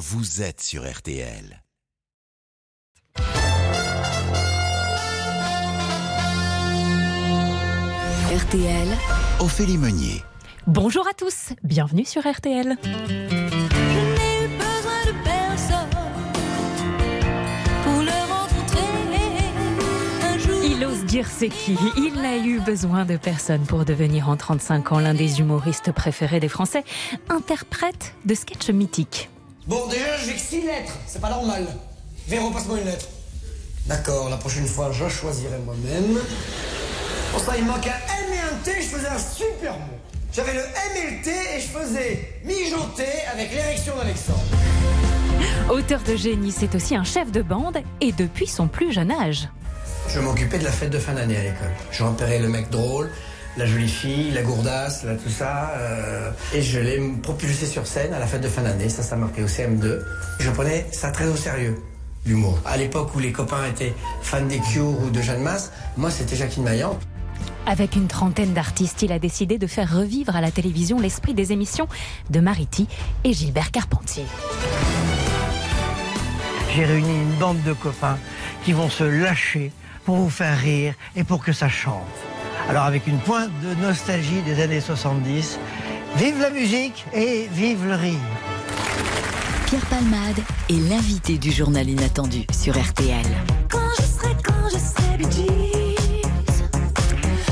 vous êtes sur RTL. RTL, Ophélie Meunier. Bonjour à tous, bienvenue sur RTL. Il ose dire c'est qui. Il n'a eu besoin de personne pour devenir en 35 ans l'un des humoristes préférés des Français, interprète de sketchs mythiques. Bon, déjà, j'ai que 6 lettres. C'est pas normal. Véro, passe-moi une lettre. D'accord, la prochaine fois, je choisirai moi-même. Pour ça, il manque un M et un T, je faisais un super mot. J'avais le M et le T et je faisais mijoter avec l'érection d'Alexandre. Auteur de génie, c'est aussi un chef de bande et depuis son plus jeune âge. Je m'occupais de la fête de fin d'année à l'école. Je repérais le mec drôle, la jolie fille, la gourdasse, là, tout ça. euh, et je l'ai propulsé sur scène à la fête de fin d'année. Ça, ça m'a pris au CM2. Je prenais ça très au sérieux, l'humour. À l'époque où les copains étaient fans des Cure ou de Jeanne Masse, moi, c'était Jacqueline Maillan. Avec une trentaine d'artistes, il a décidé de faire revivre à la télévision l'esprit des émissions de Mariti et Gilbert Carpentier. J'ai réuni une bande de copains qui vont se lâcher pour vous faire rire et pour que ça chante. Alors avec une pointe de nostalgie des années 70, vive la musique et vive le rire. Pierre Palmade est l'invité du journal inattendu sur RTL.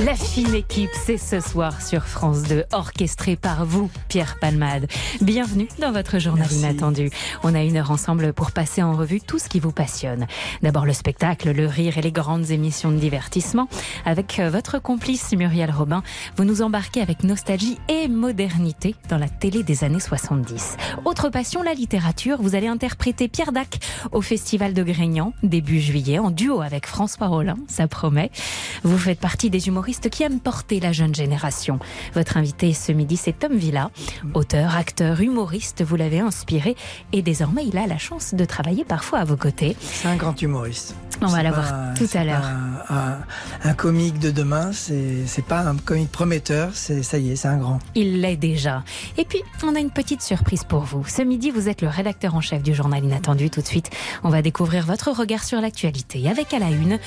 La fine équipe, c'est ce soir sur France 2, orchestré par vous, Pierre Palmade. Bienvenue dans votre journal Merci. inattendu. On a une heure ensemble pour passer en revue tout ce qui vous passionne. D'abord le spectacle, le rire et les grandes émissions de divertissement. Avec euh, votre complice Muriel Robin, vous nous embarquez avec nostalgie et modernité dans la télé des années 70. Autre passion, la littérature. Vous allez interpréter Pierre Dac au Festival de Grignan, début juillet, en duo avec François Rollin, ça promet. Vous faites partie des humoristes qui aiment porter la jeune génération. Votre invité ce midi, c'est Tom Villa, auteur, acteur, humoriste. Vous l'avez inspiré et désormais, il a la chance de travailler parfois à vos côtés. C'est un grand humoriste. On va C'est la pas- voir tout à l'heure. Un, un- un comique de demain, c'est c'est pas un comique prometteur, c'est ça y est, c'est un grand. Il l'est déjà. Et puis, on a une petite surprise pour vous. Ce midi, vous êtes le rédacteur en chef du journal Inattendu. Tout de suite, on va découvrir votre regard sur l'actualité. Avec à la une,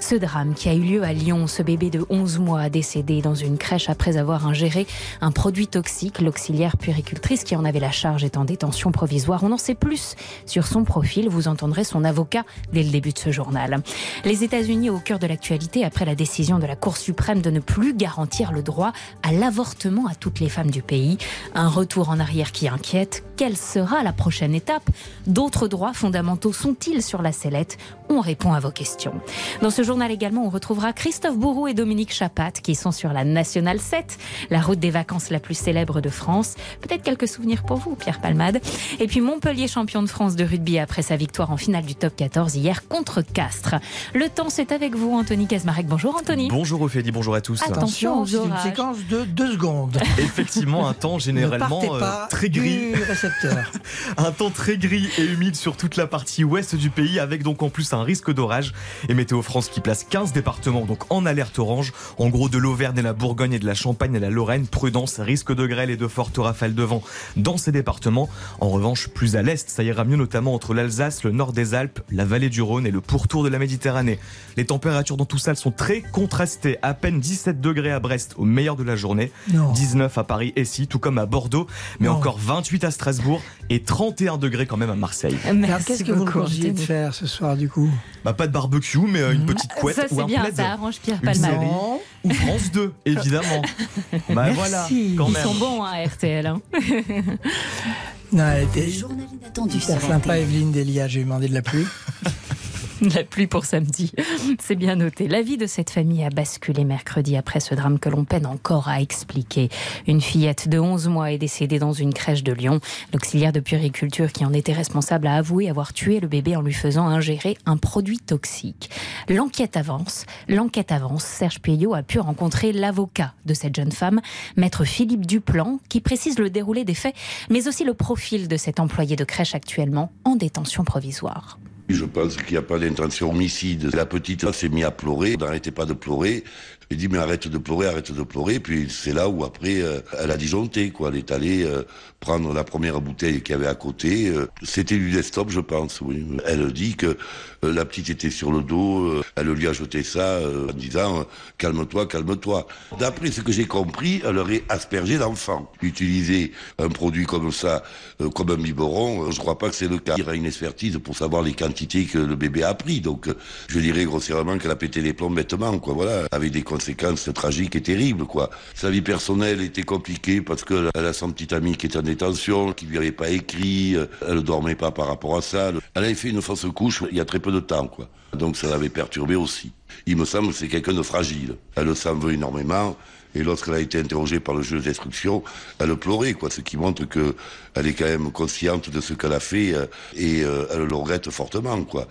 ce drame qui a eu lieu à Lyon. Ce bébé de 11 mois a décédé dans une crèche après avoir ingéré un produit toxique. L'auxiliaire puéricultrice qui en avait la charge est en détention provisoire. On en sait plus sur son profil. Vous entendrez son avocat dès le début de ce journal. Les États-Unis au cœur de l'actualité après la décision de la Cour suprême de ne plus garantir le droit à l'avortement à toutes les femmes du pays. Un retour en arrière qui inquiète. Quelle sera la prochaine étape? D'autres droits fondamentaux sont-ils sur la sellette? On répond à vos questions. Dans ce journal également, on retrouvera Christophe Bourreau et Dominique Chapat qui sont sur la Nationale 7, la route des vacances la plus célèbre de France. Peut-être quelques souvenirs pour vous, Pierre Palmade. Et puis Montpellier, champion de France de rugby après sa victoire en finale du top 14 hier contre Castres. Le temps, c'est avec vous, Anthony Casmarek. Bonjour, Anthony. Bonjour Ophélie, bonjour à tous. Attention c'est une séquence de deux secondes. Effectivement, un temps ne généralement euh, très gris. du récepteur. Un temps très gris et humide sur toute la partie ouest du pays, avec donc en plus un risque d'orage. Et Météo France qui place 15 départements donc en alerte orange. En gros, de l'Auvergne et la Bourgogne et de la Champagne et la Lorraine, prudence, risque de grêle et de fortes rafales de vent dans ces départements. En revanche, plus à l'est, ça ira mieux notamment entre l'Alsace, le nord des Alpes, la vallée du Rhône et le pourtour de la Méditerranée. Les températures dans tout ça elles sont très contrastées. À peine 17 degrés à Brest au meilleur de la journée. Non. 19 à Paris et si, tout comme à Bordeaux, mais Non. encore 28 à Strasbourg et 31 degrés quand même à Marseille. Alors, Merci Qu'est-ce que vous conseillez de faire ce soir du coup? Bah pas de barbecue, mais euh, une petite couette Ça, ou c'est un bien, plaid. ça arrange Pierre Palmade. Ou France 2, évidemment. bah Merci. voilà, quand Ils même. sont bons hein, à RTL. hein. Non, elle Le était journal inattendu sympa, RTL. Evelyne Delia. J'ai demandé de la pluie. La pluie pour samedi. C'est bien noté. La vie de cette famille a basculé mercredi après ce drame que l'on peine encore à expliquer. Une fillette de 11 mois est décédée dans une crèche de Lyon. L'auxiliaire de puériculture qui en était responsable a avoué avoir tué le bébé en lui faisant ingérer un produit toxique. L'enquête avance. L'enquête avance. Serge Puyot a pu rencontrer l'avocat de cette jeune femme, maître Philippe Duplan, qui précise le déroulé des faits, mais aussi le profil de cet employé de crèche actuellement en détention provisoire. Je pense qu'il n'y a pas d'intention homicide. La petite s'est mise à pleurer, n'arrêtait pas de pleurer. Il dit mais arrête de pleurer, arrête de pleurer. Puis c'est là où après euh, elle a disjoncté quoi. Elle est allée euh, prendre la première bouteille qu'il y avait à côté. Euh, C'était du desktop je pense. Oui. Elle dit que la petite était sur le dos. elle lui a jeté ça en disant calme-toi, calme-toi. D'après ce que j'ai compris, elle aurait aspergé l'enfant. Utiliser un produit comme ça, comme un biberon, je crois pas que c'est le cas. Il y aura une expertise pour savoir les quantités que le bébé a pris. Donc, je dirais grossièrement qu'elle a pété les plombs bêtement, quoi. Voilà, avec des conséquences tragiques et terribles, quoi. Sa vie personnelle était compliquée parce que elle a son petit ami qui était en détention, qui lui avait pas écrit, euh, elle dormait pas par rapport à ça. Elle avait fait une fausse couche il y a très peu de temps, quoi. Donc, ça l'avait perturbé aussi. Il me semble que c'est quelqu'un de fragile. Elle s'en veut énormément. Et lorsqu'elle a été interrogée par le juge d'instruction, elle pleurait, quoi, ce qui montre que elle est quand même consciente de ce qu'elle a fait euh, et euh, elle le regrette fortement, quoi.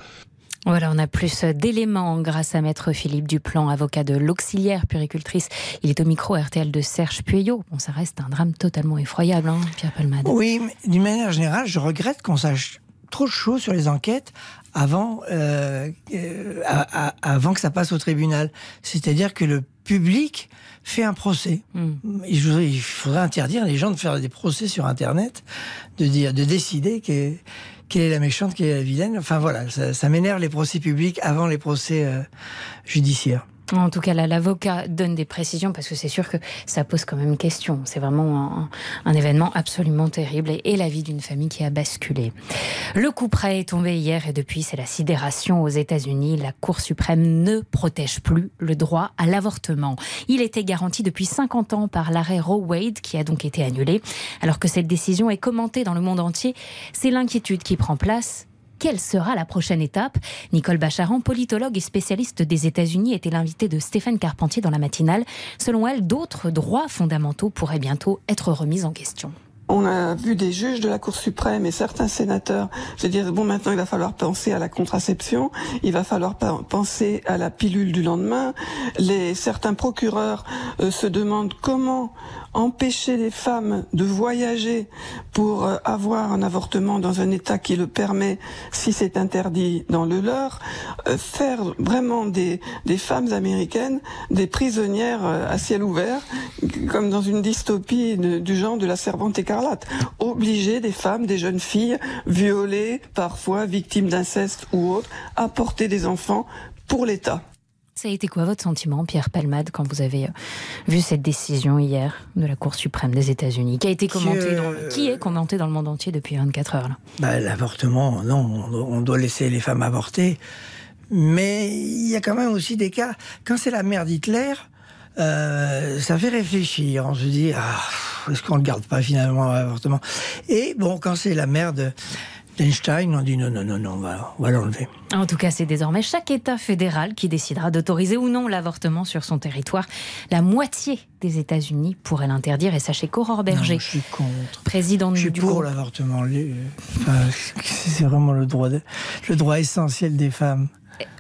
Voilà, on a plus d'éléments grâce à Maître Philippe Duplan, avocat de l'auxiliaire puricultrice. Il est au micro RTL de Serge Pueyo. Bon, ça reste un drame totalement effroyable, hein, Pierre Palmade. Oui, d'une manière générale, je regrette qu'on sache trop de choses sur les enquêtes avant, euh, euh, à- à- avant que ça passe au tribunal. C'est-à-dire que le public fait un procès. Hmm. Et je voudrais- il faudrait interdire les gens de faire des procès sur Internet, de dire, de décider que- quelle est la méchante, quelle est la vilaine? Enfin voilà, ça, m'énerve les procès publics avant les procès euh, judiciaires. En tout cas, là, l'avocat donne des précisions parce que c'est sûr que ça pose quand même question. C'est vraiment un, événement absolument terrible et, et la vie d'une famille qui a basculé. Le coup près est tombé hier et depuis, c'est la sidération aux États-Unis. La Cour suprême ne protège plus le droit à l'avortement. Il était garanti depuis 50 ans par l'arrêt Roe Wade qui a donc été annulé. Alors que cette décision est commentée dans le monde entier, c'est l'inquiétude qui prend place quelle sera la prochaine étape? Nicole Bacharan, politologue et spécialiste des États-Unis, était l'invitée de Stéphane Carpentier dans la matinale. Selon elle, d'autres droits fondamentaux pourraient bientôt être remis en question. On a vu des juges de la Cour suprême et certains sénateurs se dire bon maintenant il va falloir penser à la contraception, il va falloir penser à la pilule du lendemain. Certains procureurs euh, se demandent comment empêcher les femmes de voyager pour euh, avoir un avortement dans un État qui le permet si c'est interdit dans le leur, euh, faire vraiment des, femmes américaines des prisonnières euh, à ciel ouvert, comme dans une dystopie du genre de la servante écarlate. Obliger des femmes, des jeunes filles, violées, parfois victimes d'inceste ou autres, à porter des enfants pour l'État. Ça a été quoi votre sentiment, Pierre Palmade, quand vous avez euh, vu cette décision hier de la Cour suprême des États-Unis, qui a été commentée, euh, qui est commentée dans le monde entier depuis 24 heures Bah, L'avortement, non, on doit- on doit laisser les femmes avorter. Mais il y a quand même aussi des cas, quand c'est la mère d'Hitler, euh, ça fait réfléchir. On se dit, ah, est-ce qu'on ne garde pas finalement l'avortement? Et bon, quand c'est la mère de d'Einstein, on dit non, non, non, non, on va, l'enlever. En tout cas, c'est désormais chaque État fédéral qui décidera d'autoriser ou non l'avortement sur son territoire. La moitié des États-Unis pourrait l'interdire. Et sachez qu'Aurore Berger, Non, je suis contre. présidente Je suis du pour l'avortement. Enfin, c'est vraiment le droit, de- le droit essentiel des femmes.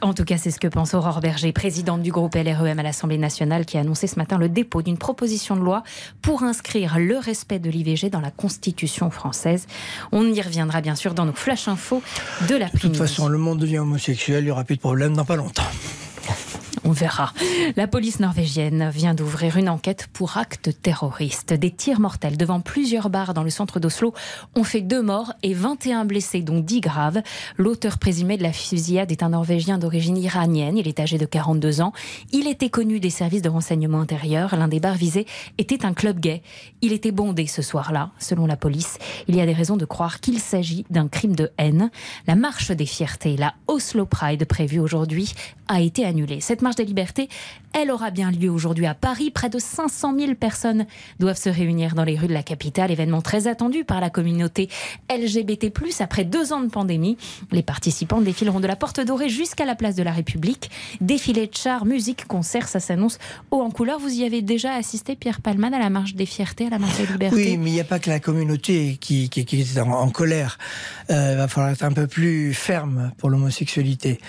En tout cas, c'est ce que pense Aurore Berger, présidente du groupe LREM à l'Assemblée nationale, qui a annoncé ce matin le dépôt d'une proposition de loi pour inscrire le respect de l'IVG dans la Constitution française. On y reviendra bien sûr dans nos flash infos de De l'après-midi. toute façon, le monde devient homosexuel, il n'y aura plus de problème dans pas longtemps. On verra. La police norvégienne vient d'ouvrir une enquête pour actes terroristes. Des tirs mortels devant plusieurs bars dans le centre d'Oslo ont fait deux morts et 21 blessés, dont 10 graves. L'auteur présumé de la fusillade est un Norvégien d'origine iranienne. Il est âgé de 42 ans. Il était connu des services de renseignement intérieur. L'un des bars visés était un club gay. Il était bondé ce soir-là, selon la police. Il y a des raisons de croire qu'il s'agit d'un crime de haine. La marche des fiertés, la Oslo Pride prévue aujourd'hui, a été annulée. Cette marche des libertés, elle aura bien lieu aujourd'hui à Paris. Près de 500 000 personnes doivent se réunir dans les rues de la capitale. Événement très attendu par la communauté LGBT+. Après deux ans de pandémie, les participants défileront de la Porte Dorée jusqu'à la place de la République. Défilé de chars, musique, concerts, ça s'annonce haut en couleur. Vous y avez déjà assisté, Pierre Palman, à la marche des fiertés, à la marche des libertés? Oui, mais il n'y a pas que la communauté qui, est en, colère. Euh, il va falloir être un peu plus ferme pour l'homosexualité.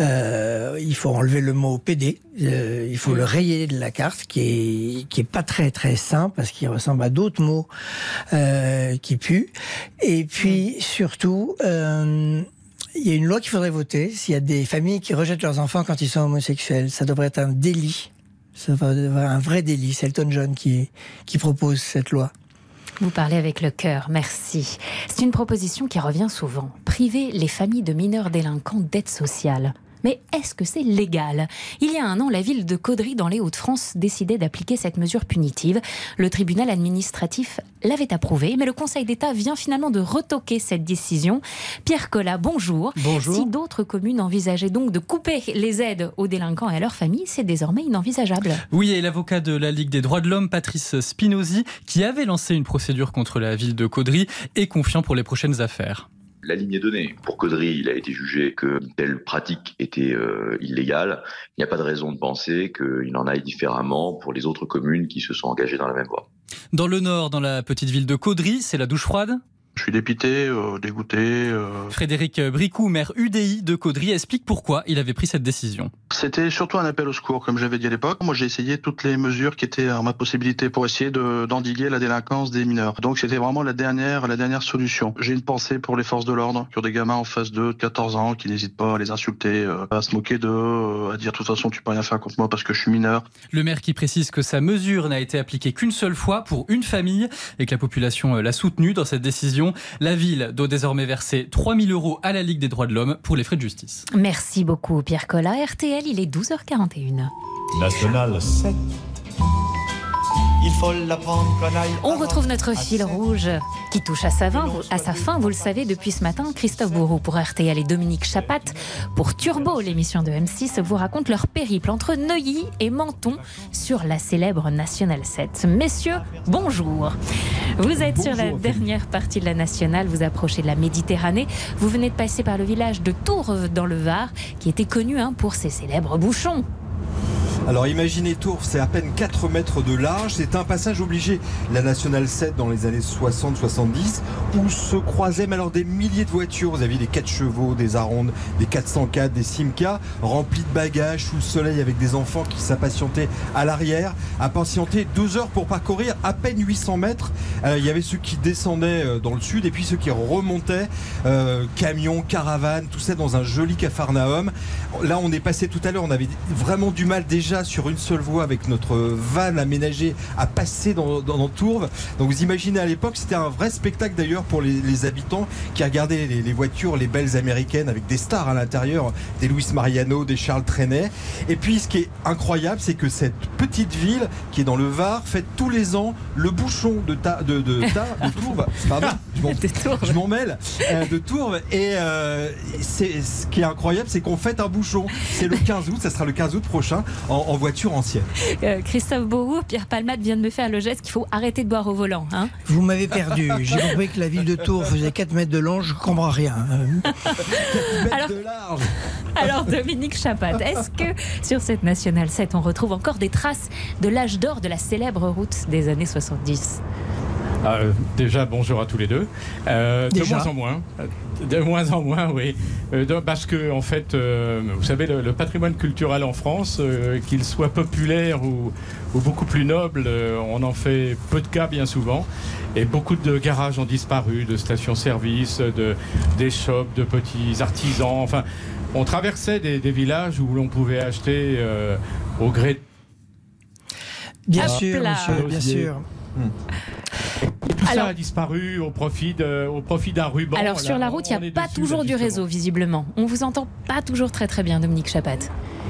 Euh, il faut enlever le mot PD. euh, il faut le rayer de la carte, qui est qui est pas très très sain parce qu'il ressemble à d'autres mots euh, qui puent. Et puis surtout. Euh, il y a une loi qu'il faudrait voter s'il y a des familles qui rejettent leurs enfants quand ils sont homosexuels. Ça devrait être un délit Ça va être un vrai délice. Elton John qui, qui propose cette loi. Vous parlez avec le cœur, merci. C'est une proposition qui revient souvent. Priver les familles de mineurs délinquants d'aide sociale. Mais est-ce que c'est légal? Il y a un an, la ville de Caudry, dans les Hauts-de-France, décidait d'appliquer cette mesure punitive. Le tribunal administratif l'avait approuvé, mais le Conseil d'État vient finalement de retoquer cette décision. Pierre Collat, bonjour. Bonjour. Si d'autres communes envisageaient donc de couper les aides aux délinquants et à leurs familles, c'est désormais inenvisageable. Oui, et l'avocat de la Ligue des droits de l'homme, Patrice Spinozzi, qui avait lancé une procédure contre la ville de Caudry, est confiant pour les prochaines affaires la ligne est donnée. Pour Caudry, il a été jugé que telle pratique était euh, illégale. Il n'y a pas de raison de penser qu'il en aille différemment pour les autres communes qui se sont engagées dans la même voie. Dans le nord, dans la petite ville de Caudry, c'est la douche froide? Je suis dépité, euh, dégoûté. Euh... Frédéric Bricou, maire UDI de Caudry, explique pourquoi il avait pris cette décision. C'était surtout un appel au secours, comme j'avais dit à l'époque. Moi, j'ai essayé toutes les mesures qui étaient en ma possibilité pour essayer de, d'endiguer la délinquance des mineurs. Donc, c'était vraiment la dernière, la dernière solution. J'ai une pensée pour les forces de l'ordre, qui ont des gamins en face de 14 ans, qui n'hésitent pas à les insulter, euh, à se moquer d'eux, à dire de toute façon, tu peux rien faire contre moi parce que je suis mineur. Le maire qui précise que sa mesure n'a été appliquée qu'une seule fois pour une famille et que la population l'a soutenue dans cette décision. La ville doit désormais verser 3000 euros à la Ligue des droits de l'homme pour les frais de justice. Merci beaucoup, Pierre Collat. RTL, il est 12h41. National 7. Il faut l'apprendre On retrouve notre fil rouge qui touche à sa, fin, à sa fin, vous le savez, depuis ce matin. Christophe Bourreau pour RTL et Dominique Chapat pour Turbo, l'émission de M6, vous raconte leur périple entre Neuilly et Menton sur la célèbre Nationale 7. Messieurs, bonjour. Vous êtes sur la dernière partie de la Nationale, vous approchez de la Méditerranée. Vous venez de passer par le village de Tours dans le Var, qui était connu hein, pour ses célèbres bouchons. Alors imaginez Tours, c'est à peine 4 mètres de large. C'est un passage obligé, la Nationale 7 dans les années 60-70, où se croisaient alors des milliers de voitures. Vous aviez des 4 chevaux, des Arondes, des 404, des Simca, remplis de bagages sous le soleil avec des enfants qui s'impatientaient à l'arrière, à patienter 2 heures pour parcourir à peine 800 mètres. Euh, il y avait ceux qui descendaient euh, dans le sud et puis ceux qui remontaient, euh, camions, caravanes, tout ça dans un joli cafarnaum. Là, on est passé tout à l'heure, on avait vraiment du mal déjà sur une seule voie avec notre van aménagé à passer dans, dans, Tourves. Donc vous imaginez à l'époque, c'était un vrai spectacle d'ailleurs pour les, habitants qui regardaient les, voitures, les belles américaines avec des stars à l'intérieur, des Louis Mariano, des Charles Trenet. Et puis ce qui est incroyable, c'est que cette petite ville qui est dans le Var fait tous les ans le bouchon de, ta, de, de, de Tourves. Pardon, je m'en mêle. Euh, de Tourves. Et euh, ce qui est incroyable, c'est qu'on fait un bouchon. C'est le 15 août, ça sera le 15 août prochain en, voiture ancienne. Euh, Christophe Beauroux, Pierre Palmade vient de me faire le geste qu'il faut arrêter de boire au volant. Hein. Vous m'avez perdu. J'ai compris que la ville de Tours faisait 4 mètres de long, je comprends rien. 4 mètres alors, de large. Alors Dominique Chapat, est-ce que sur cette Nationale 7, on retrouve encore des traces de l'âge d'or de la célèbre route des années 70 euh, déjà, bonjour à tous les deux. Euh, de moins en moins. De moins en moins, oui. Euh, parce que, en fait, vous savez, le, patrimoine culturel en France, qu'il soit populaire ou, beaucoup plus noble, on en fait peu de cas bien souvent. Et beaucoup de garages ont disparu, de stations-service, de, des shops, de petits artisans. Enfin, on traversait des, villages où l'on pouvait acheter au gré. Bien sûr, monsieur, bien sûr. Tout ça a disparu au profit au profit d'un ruban. Alors sur la route, il n'y a pas toujours du réseau, visiblement. On vous entend pas toujours très très bien, Dominique Chapat.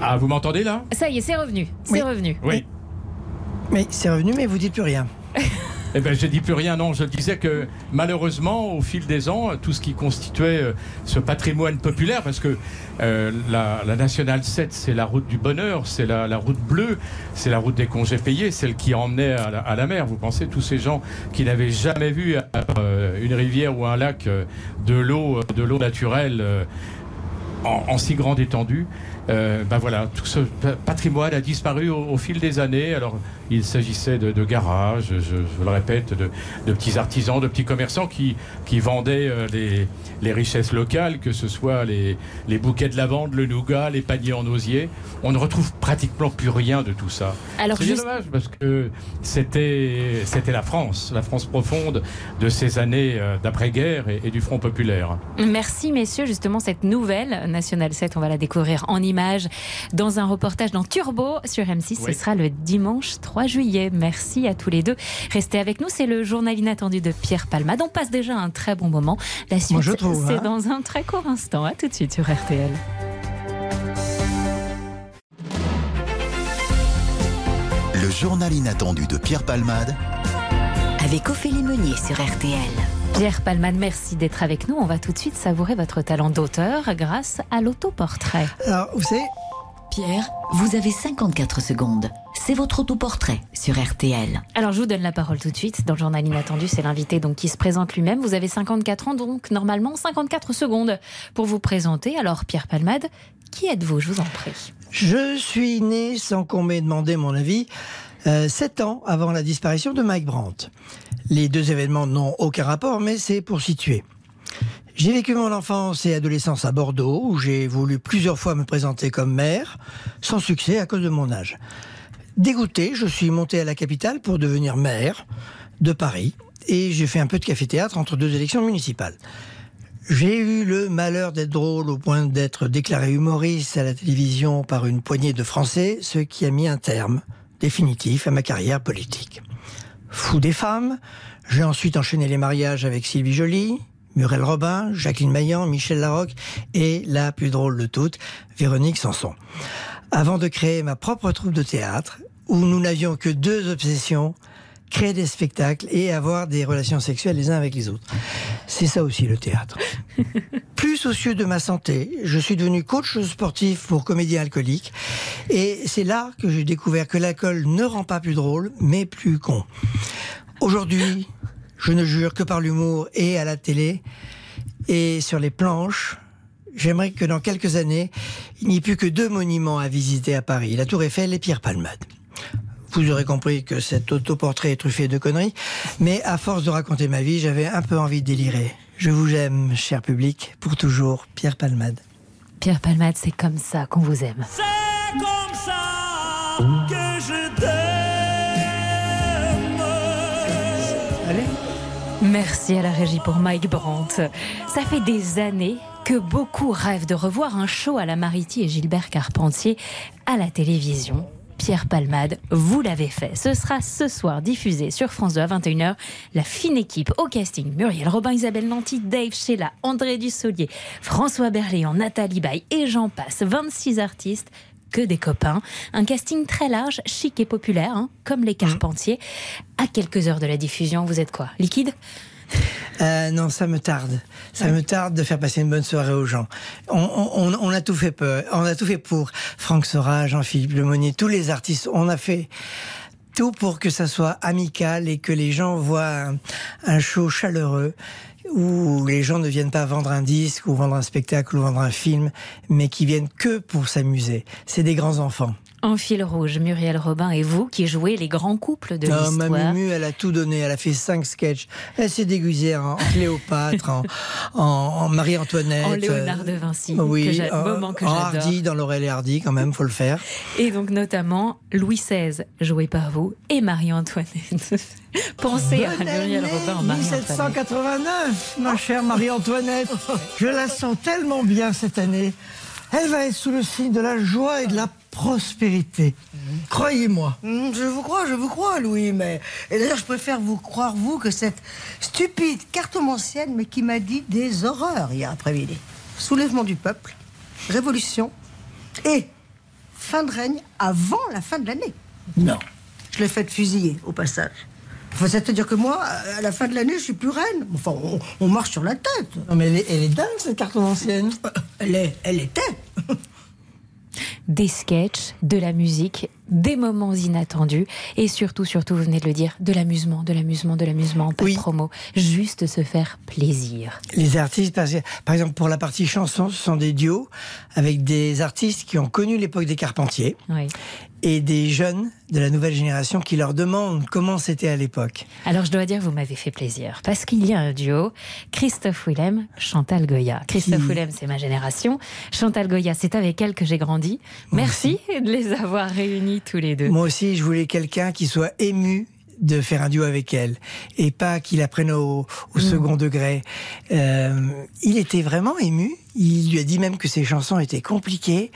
Ah, vous m'entendez là? Ça y est, c'est revenu. C'est revenu. Oui. Mais c'est revenu, mais vous dites plus rien. Eh ben, je dis plus rien, non. Je disais que malheureusement, au fil des ans, tout ce qui constituait euh, ce patrimoine populaire, parce que euh, la, la, Nationale 7, c'est la route du bonheur, c'est la, route bleue, c'est la route des congés payés, celle qui emmenait à la, mer. Vous pensez, tous ces gens qui n'avaient jamais vu euh, une rivière ou un lac de l'eau, de l'eau naturelle en, en, si grande étendue. ben voilà, tout ce patrimoine a disparu au, au fil des années. Alors, Il s'agissait de, de garages, je, je le répète, de, de, petits artisans, de petits commerçants qui, qui vendaient euh, les, les, richesses locales, que ce soit les, les, bouquets de lavande, le nougat, les paniers en osier. On ne retrouve pratiquement plus rien de tout ça. Alors C'est dommage parce que c'était c'était la France, la France profonde de ces années euh, d'après-guerre et, et, du Front populaire. Merci messieurs, justement cette nouvelle National 7, on va la découvrir en images dans un reportage dans Turbo sur M6. Oui. Ce sera le dimanche 3 juillet. Merci à tous les deux. Restez avec nous, c'est le journal inattendu de Pierre Palmade. On passe déjà un très bon moment. La suite, c'est hein. dans un très court instant. À tout de suite sur RTL. Le journal inattendu de Pierre Palmade avec Ophélie Meunier sur RTL. Pierre Palmade, merci d'être avec nous. On va tout de suite savourer votre talent d'auteur grâce à l'autoportrait. Alors, vous savez, Pierre, vous avez 54 secondes. C'est votre autoportrait sur RTL. Alors je vous donne la parole tout de suite. Dans le journal inattendu, c'est l'invité donc qui se présente lui-même. Vous avez 54 ans, donc normalement 54 secondes pour vous présenter. Alors Pierre Palmade, qui êtes-vous? Je vous en prie. Je suis né, sans qu'on m'ait demandé mon avis, euh, 7 ans avant la disparition de Mike Brandt. Les deux événements n'ont aucun rapport, mais c'est pour situer. J'ai vécu mon enfance et adolescence à Bordeaux, où j'ai voulu plusieurs fois me présenter comme maire, sans succès à cause de mon âge. Dégoûté, je suis monté à la capitale pour devenir maire de Paris, et j'ai fait un peu de café-théâtre entre deux élections municipales. J'ai eu le malheur d'être drôle au point d'être déclaré humoriste à la télévision par une poignée de Français, ce qui a mis un terme définitif à ma carrière politique. Fou des femmes, j'ai ensuite enchaîné les mariages avec Sylvie Joly, Muriel Robin, Jacqueline Maillan, Michel Larocque et la plus drôle de toutes, Véronique Sanson. Avant de créer ma propre troupe de théâtre, où nous n'avions que deux obsessions, créer des spectacles et avoir des relations sexuelles les uns avec les autres. C'est ça aussi le théâtre. Plus soucieux de ma santé, je suis devenu coach sportif pour comédiens alcooliques et c'est là que j'ai découvert que l'alcool ne rend pas plus drôle, mais plus con. Aujourd'hui, je ne jure que par l'humour et à la télé et sur les planches. J'aimerais que dans quelques années, il n'y ait plus que deux monuments à visiter à Paris, la Tour Eiffel et Pierre Palmade. Vous aurez compris que cet autoportrait est truffé de conneries, mais à force de raconter ma vie, j'avais un peu envie de délirer. Je vous aime, cher public, pour toujours, Pierre Palmade. Pierre Palmade, c'est comme ça qu'on vous aime. C'est comme ça que Merci à la régie pour Mike Brandt. Ça fait des années que beaucoup rêvent de revoir un show à la Mariti et Gilbert Carpentier à la télévision. Pierre Palmade, vous l'avez fait. Ce sera ce soir diffusé sur France 2 à 21h. La fine équipe au casting Muriel Robin, Isabelle Nanty, Dave Sheila, André Dussolier, François Berléand, Nathalie Baye et j'en passe. 26 artistes que des copains. Un casting très large, chic et populaire, hein, comme les Carpentiers. À quelques heures de la diffusion, vous êtes quoi? Liquide? Euh, non, ça me tarde. Ça me tarde de faire passer une bonne soirée aux gens. On, a tout fait pour, on a tout fait pour Franck Sora, Jean-Philippe Lemonnier, tous les artistes. On a fait tout pour que ça soit amical et que les gens voient un show chaleureux où les gens ne viennent pas vendre un disque ou vendre un spectacle ou vendre un film, mais qui viennent que pour s'amuser. C'est des grands enfants. En fil rouge, Muriel Robin et vous qui jouez les grands couples de non, l'histoire. Ma Mumu, elle a tout donné. Elle a fait cinq sketchs. Elle s'est déguisée en Cléopâtre, en, en, en Marie-Antoinette. En Léonard de Vinci. Oui, que en, moment que en. Hardy, dans Laurel et Hardy, quand même, faut le faire. Et donc notamment Louis XVI, joué par vous, et Marie-Antoinette. Pensez Bonne à Muriel Robin en Marie-Antoinette. 1789, ma chère Marie-Antoinette. Je la sens tellement bien cette année. Elle va être sous le signe de la joie et de la prospérité. Croyez-moi. Mm, Je vous crois, je vous crois, Louis, mais... Et d'ailleurs, je préfère vous croire, vous, que cette stupide cartomancienne, mais qui m'a dit des horreurs hier après-midi. Soulèvement du peuple, révolution et fin de règne avant la fin de l'année. Non. Je l'ai fait fusiller, au passage. Enfin, c'est-à-dire que moi, à la fin de l'année, je suis plus reine. Enfin, on, on marche sur la tête. Non, mais elle est, elle est dingue, cette cartomancienne. Elle, est, elle était. Des sketchs, de la musique, des moments inattendus et surtout, surtout, vous venez de le dire, de l'amusement, de l'amusement, de l'amusement, pas Oui. de promo, juste se faire plaisir. Les artistes, par exemple, pour la partie chanson, ce sont des duos avec des artistes qui ont connu l'époque des Carpentiers. Oui. Et des jeunes de la nouvelle génération qui leur demandent comment c'était à l'époque. Alors je dois dire, vous m'avez fait plaisir parce qu'il y a un duo, Christophe Willem, Chantal Goya. Christophe Willem, c'est ma génération. Chantal Goya, c'est avec elle que j'ai grandi. Merci de les avoir réunis tous les deux. Moi aussi, je voulais quelqu'un qui soit ému de faire un duo avec elle et pas qu'il la prenne au, au second degré. Euh, il était vraiment ému. Il lui a dit même que ses chansons étaient compliquées.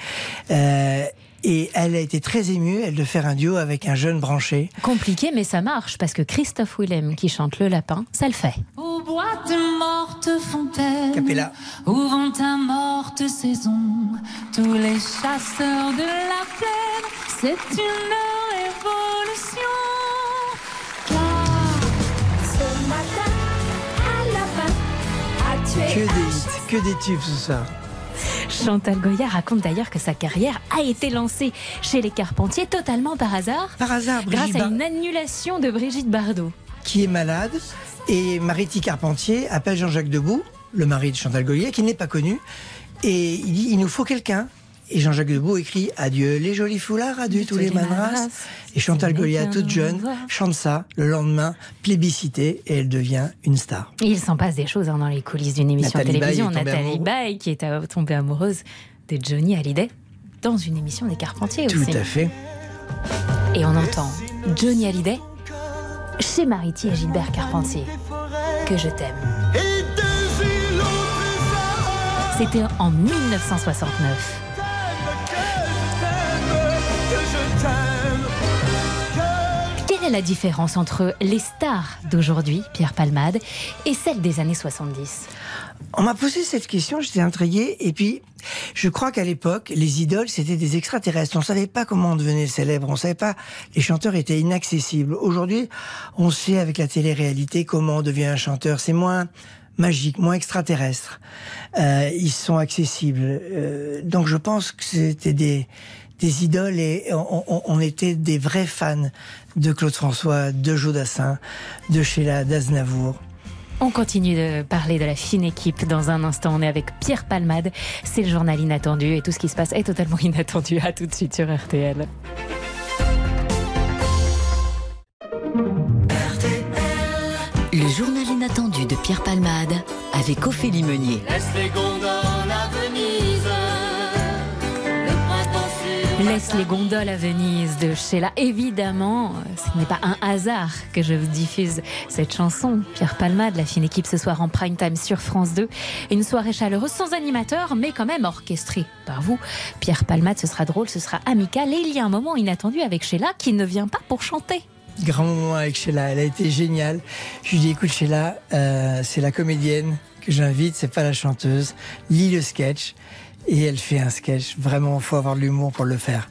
Euh, et elle a été très émue, elle, de faire un duo avec un jeune branché. Compliqué, mais ça marche parce que Christophe Willem qui chante Le Lapin, ça le fait. Au bois de morte fontaine, Capella. où vont ta morte saison, tous les chasseurs de la plaine, c'est une révolution. Car ce matin, un lapin a tué Que des hits, que des tubes ce soir. Chantal Goya raconte d'ailleurs que sa carrière a été lancée chez les Carpentiers totalement par hasard. Par hasard, Grâce à une annulation de Brigitte Bardot. qui est malade. Et Mariti Carpentier appelle Jean-Jacques Debout, le mari de Chantal Goya, qui n'est pas connu. Et il dit, il nous faut quelqu'un. Et Jean-Jacques Debout écrit Adieu les jolis foulards, adieu tous les manras. Et Chantal Goya, toute jeune, chante ça le lendemain, plébiscitée, et elle devient une star. Et il s'en passe des choses hein, dans les coulisses d'une émission Nathalie de télévision. Nathalie. Baye qui est euh, tombée amoureuse de Johnny Hallyday dans une émission des Carpentiers Tout aussi. à fait. Et on entend Johnny Hallyday chez Mariti et Gilbert Carpentier. Que je t'aime. C'était en 1969. La différence entre les stars d'aujourd'hui, Pierre Palmade, et celles des années 70 On m'a posé cette question, j'étais intrigué, et puis je crois qu'à l'époque, les idoles, c'était des extraterrestres. On savait pas comment on devenait célèbre, on savait pas, les chanteurs étaient inaccessibles. Aujourd'hui, on sait avec la télé-réalité comment on devient un chanteur. C'est moins magique, moins extraterrestre. Euh, ils sont accessibles. Euh, donc je pense que c'était des des idoles et on, on- on était des vrais fans de Claude François, de Joe Dassin, de Sheila, d'Aznavour. On continue de parler de la fine équipe dans un instant. On est avec Pierre Palmade. C'est le journal inattendu et tout ce qui se passe est totalement inattendu. À tout de suite sur RTL. Le journal inattendu de Pierre Palmade avec Ophélie Meunier. Laisse les gondoles Laisse les gondoles à Venise de Sheila. Évidemment, ce n'est pas un hasard que je vous diffuse cette chanson. Pierre Palmade, la fine équipe ce soir en prime time sur France 2. Une soirée chaleureuse sans animateur, mais quand même orchestrée par vous. Pierre Palmade, ce sera drôle, ce sera amical. Et il y a un moment inattendu avec Sheila qui ne vient pas pour chanter. Grand moment avec Sheila, elle a été géniale. Je lui dis écoute Sheila, euh, c'est la comédienne que j'invite, c'est pas la chanteuse. Lis le sketch et elle fait un sketch. Vraiment, faut avoir de l'humour pour le faire.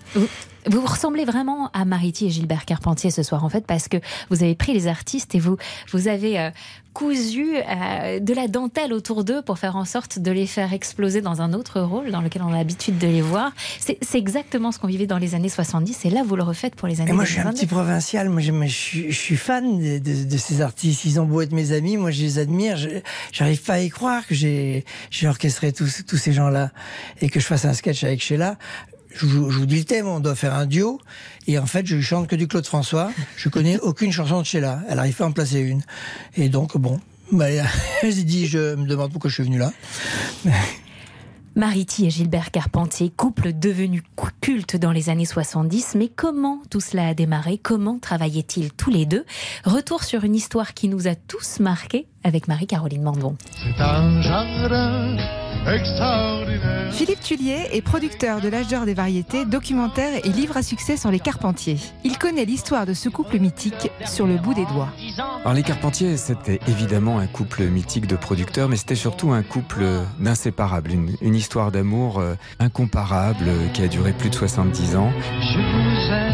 Vous ressemblez vraiment à Mariti et Gilbert Carpentier ce soir, en fait, parce que vous avez pris les artistes et vous, vous avez euh, cousu euh, de la dentelle autour d'eux pour faire en sorte de les faire exploser dans un autre rôle dans lequel on a l'habitude de les voir. C'est exactement ce qu'on vivait dans les années 70 et là, vous le refaites pour les années Et moi, je suis un 2022. petit provincial. Moi, je, suis- je suis fan de, de- de ces artistes. Ils ont beau être mes amis, moi, je les admire. Je- J'arrive pas à y croire que j'ai j'ai orchestré tous, tous ces gens-là et que je fasse un sketch avec Sheila. Je vous, je vous dis le thème, on doit faire un duo. Et en fait, je chante que du Claude François. Je connais aucune chanson de Sheila. Elle arrive pas à en placer une. Et donc, bon, bah, j'ai dit, je me demande pourquoi je suis venu là. Mariti et Gilbert Carpentier, couple devenu culte dans les années 70, mais comment tout cela a démarré? Comment travaillaient-ils tous les deux? Retour sur une histoire qui nous a tous marqués avec Marie-Caroline Mandon. C'est un jardin extraordinaire. Philippe Tullier est producteur de l'âge d'or des variétés, documentaire et livre à succès sur les Carpentiers. Il connaît l'histoire de ce couple mythique sur le bout des doigts. Alors les Carpentiers, c'était évidemment un couple mythique de producteurs, mais c'était surtout un couple d'inséparables, une, une histoire d'amour euh, incomparable euh, qui a duré plus de 70 ans. Je vous aime.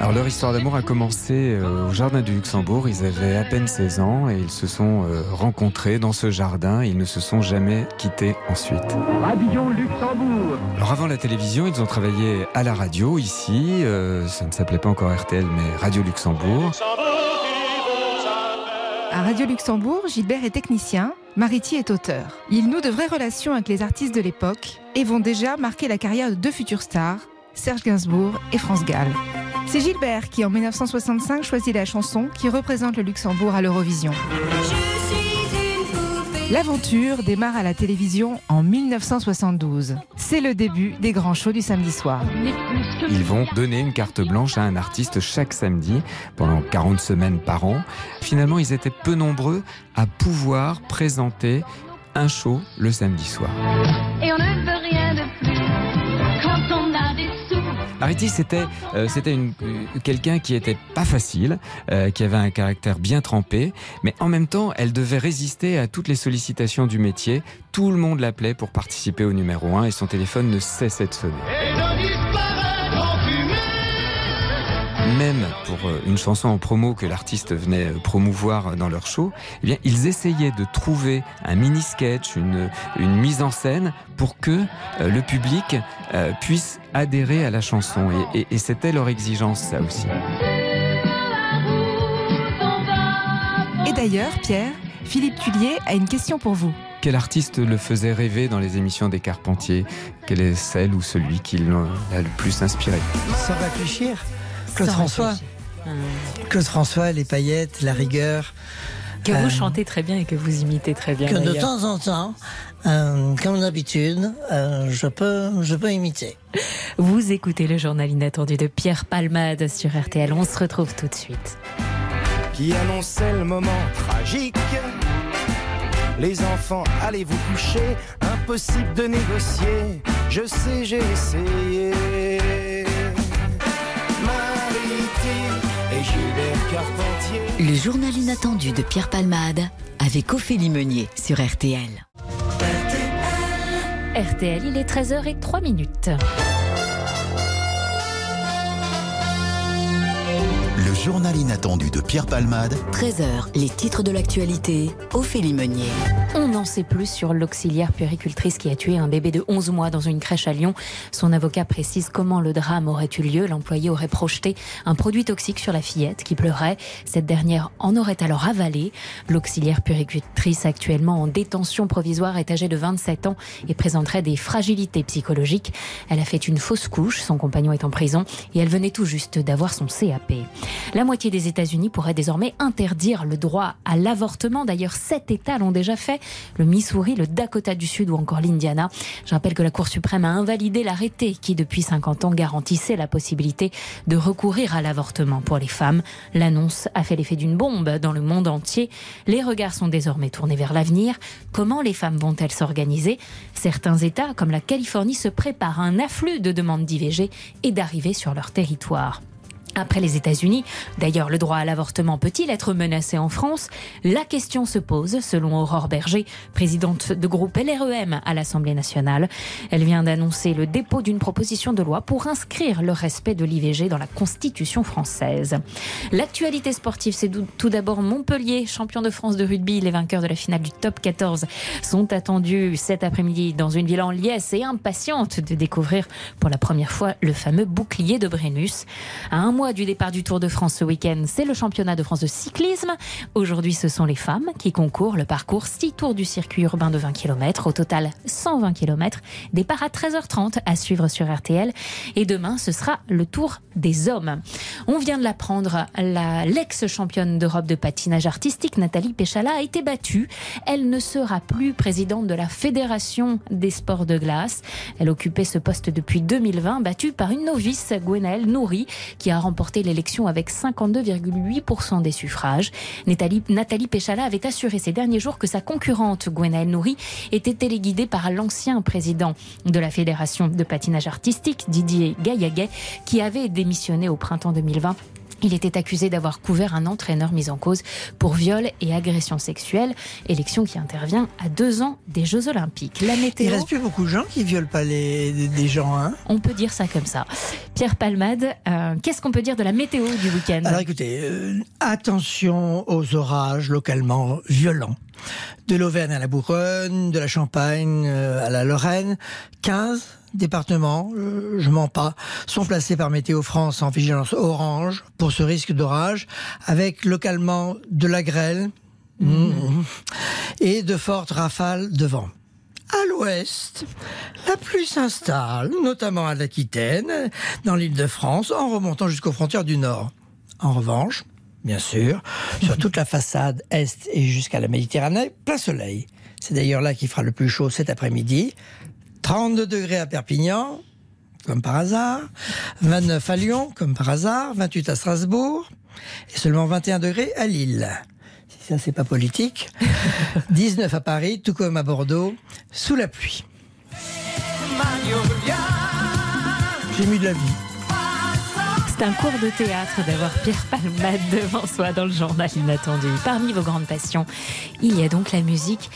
Alors leur histoire d'amour a commencé euh, au jardin du Luxembourg, ils avaient à peine 16 ans et ils se sont euh, rencontrés dans ce jardin, ils ne se sont jamais quittés ensuite. Rabillon Luxembourg. Alors avant la télévision, ils ont travaillé à la radio ici, euh, ça ne s'appelait pas encore RTL mais Radio Luxembourg. À Radio Luxembourg, Gilbert est technicien, Mariti est auteur. Ils nouent de vraies relations avec les artistes de l'époque et vont déjà marquer la carrière de deux futures stars, Serge Gainsbourg et France Gall. C'est Gilbert qui, en 1965, choisit la chanson qui représente le Luxembourg à l'Eurovision. L'aventure démarre à la télévision en 1972. C'est le début des grands shows du samedi soir. Ils vont donner une carte blanche à un artiste chaque samedi pendant 40 semaines par an. Finalement, ils étaient peu nombreux à pouvoir présenter un show le samedi soir. Et on ne veut rien de plus quand on a des sous. Ariti, c'était euh, c'était une- euh, quelqu'un qui était pas facile, euh, qui avait un caractère bien trempé, mais en même temps, elle devait résister à toutes les sollicitations du métier. Tout le monde l'appelait pour participer au numéro 1 et son téléphone ne cessait de sonner. Même pour euh, une chanson en promo que l'artiste venait euh, promouvoir dans leur show, eh bien, ils essayaient de trouver un mini-sketch, une, une mise en scène pour que euh, le public euh, puisse adhérer à la chanson. Et, et- et c'était leur exigence, ça aussi. Et d'ailleurs, Pierre, Philippe Tullier a une question pour vous. Quel artiste le faisait rêver dans les émissions des Carpentiers? Quelle est celle ou celui qui l'a l'a le plus inspiré? Sans réfléchir, Claude François. réfléchir. Claude François, les paillettes, la rigueur. Que Euh, vous chantez très bien et que vous imitez très bien. Que de temps en temps, euh, comme d'habitude, euh, je, peux, je peux imiter. Vous écoutez le journal inattendu de Pierre Palmade sur RTL. On se retrouve tout de suite. qui annonçait le moment tragique? Les enfants, allez vous coucher, impossible de négocier. Je sais, j'ai essayé. Le journal inattendu de Pierre Palmade avec Ophélie Meunier sur RTL. RTL, il est 13h03 minutes. Le journal inattendu de Pierre Palmade 13h, les titres de l'actualité, Ophélie Meunier. On n'en sait plus sur l'auxiliaire puéricultrice qui a tué un bébé de 11 mois dans une crèche à Lyon. Son avocat précise comment le drame aurait eu lieu. L'employé aurait projeté un produit toxique sur la fillette qui pleurait. Cette dernière en aurait alors avalé. L'auxiliaire puéricultrice actuellement en détention provisoire est âgée de 27 ans et présenterait des fragilités psychologiques. Elle a fait une fausse couche, son compagnon est en prison et elle venait tout juste d'avoir son CAP. La moitié des États-Unis pourrait désormais interdire le droit à l'avortement. D'ailleurs, sept États l'ont déjà fait le Missouri, le Dakota du Sud ou encore l'Indiana. Je rappelle que la Cour suprême a invalidé l'arrêté qui, depuis 50 ans, garantissait la possibilité de recourir à l'avortement pour les femmes. L'annonce a fait l'effet d'une bombe dans le monde entier. Les regards sont désormais tournés vers l'avenir. Comment les femmes vont-elles s'organiser? Certains États, comme la Californie, se préparent à un afflux de demandes d'IVG et d'arriver sur leur territoire. Après les États-Unis, d'ailleurs, le droit à l'avortement peut-il être menacé en France? La question se pose, selon Aurore Berger, présidente de groupe LREM à l'Assemblée nationale. Elle vient d'annoncer le dépôt d'une proposition de loi pour inscrire le respect de l'IVG dans la Constitution française. L'actualité sportive, c'est tout d'abord Montpellier, champion de France de rugby. Les vainqueurs de la finale du top 14 sont attendus cet après-midi dans une ville en liesse et impatiente de découvrir pour la première fois le fameux bouclier de Brennus. À un mois du départ du Tour de France ce week-end, c'est le championnat de France de cyclisme. Aujourd'hui, ce sont les femmes qui concourent le parcours 6 tours du circuit urbain de 20 km. Au total, 120 km. Départ à 13h30 à suivre sur RTL. Et demain, ce sera le tour des hommes. On vient de l'apprendre, la- l'ex-championne d'Europe de patinage artistique, Nathalie Péchala, a été battue. Elle ne sera plus présidente de la Fédération des sports de glace. Elle occupait ce poste depuis 2020, battue par une novice, Gwenaëlle Nouri, qui a remporté l'élection avec 52,8% des suffrages. Nathalie, Péchala avait assuré ces derniers jours que sa concurrente, Gwenaëlle Nouri, était téléguidée par l'ancien président de la Fédération de patinage artistique, Didier Gaillaguet, qui avait démissionné au printemps 2020. Il était accusé d'avoir couvert un entraîneur mis en cause pour viol et agression sexuelle, élection qui intervient à deux ans des Jeux Olympiques. La météo. Il reste plus beaucoup de gens qui violent pas les, des, gens. Hein On peut dire ça comme ça. Pierre Palmade, euh, qu'est-ce qu'on peut dire de la météo du week-end? Alors écoutez, euh, attention aux orages localement violents. De l'Auvergne à la Bourgogne, de la Champagne euh, à la Lorraine, 15 départements, euh, je mens pas, sont placés par Météo France en vigilance orange pour ce risque d'orage, avec localement de la grêle mmh, et de fortes rafales de vent. À l'ouest, la pluie s'installe, notamment à l'Aquitaine, dans l'île de France, en remontant jusqu'aux frontières du nord. En revanche, bien sûr, sur toute la façade est et jusqu'à la Méditerranée, plein soleil. C'est d'ailleurs là qu'il fera le plus chaud cet après-midi. 32 degrés à Perpignan, comme par hasard, 29 à Lyon, comme par hasard, 28 à Strasbourg, et seulement 21 degrés à Lille. Si ça, c'est pas politique. 19 à Paris, tout comme à Bordeaux, sous la pluie. J'ai mis de la vie. C'est un cours de théâtre d'avoir Pierre Palmade devant soi dans le journal inattendu. Parmi vos grandes passions, il y a donc la musique,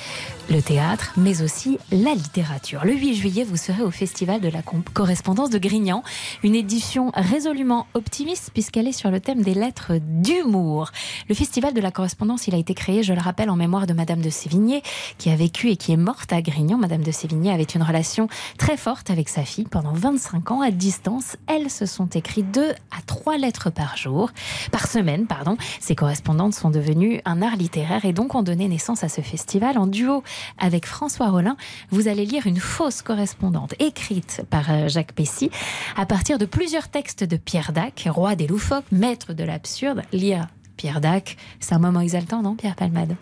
le théâtre, mais aussi la littérature. Le 8 juillet, vous serez au Festival de la correspondance de Grignan, une édition résolument optimiste puisqu'elle est sur le thème des lettres d'humour. Le Festival de la correspondance, il a été créé, je le rappelle, en mémoire de Madame de Sévigné, qui a vécu et qui est morte à Grignan. Madame de Sévigné avait une relation très forte avec sa fille pendant 25 ans à distance. Elles se sont écrites deux à trois lettres par jour, par semaine, pardon. Ces correspondantes sont devenues un art littéraire et donc ont donné naissance à ce festival en duo avec François Rollin. Vous allez lire une fausse correspondante écrite par euh, Jacques Pessy à partir de plusieurs textes de Pierre Dac, roi des loufoques, maître de l'absurde. Lire Pierre Dac, c'est un moment exaltant, non, Pierre Palmade?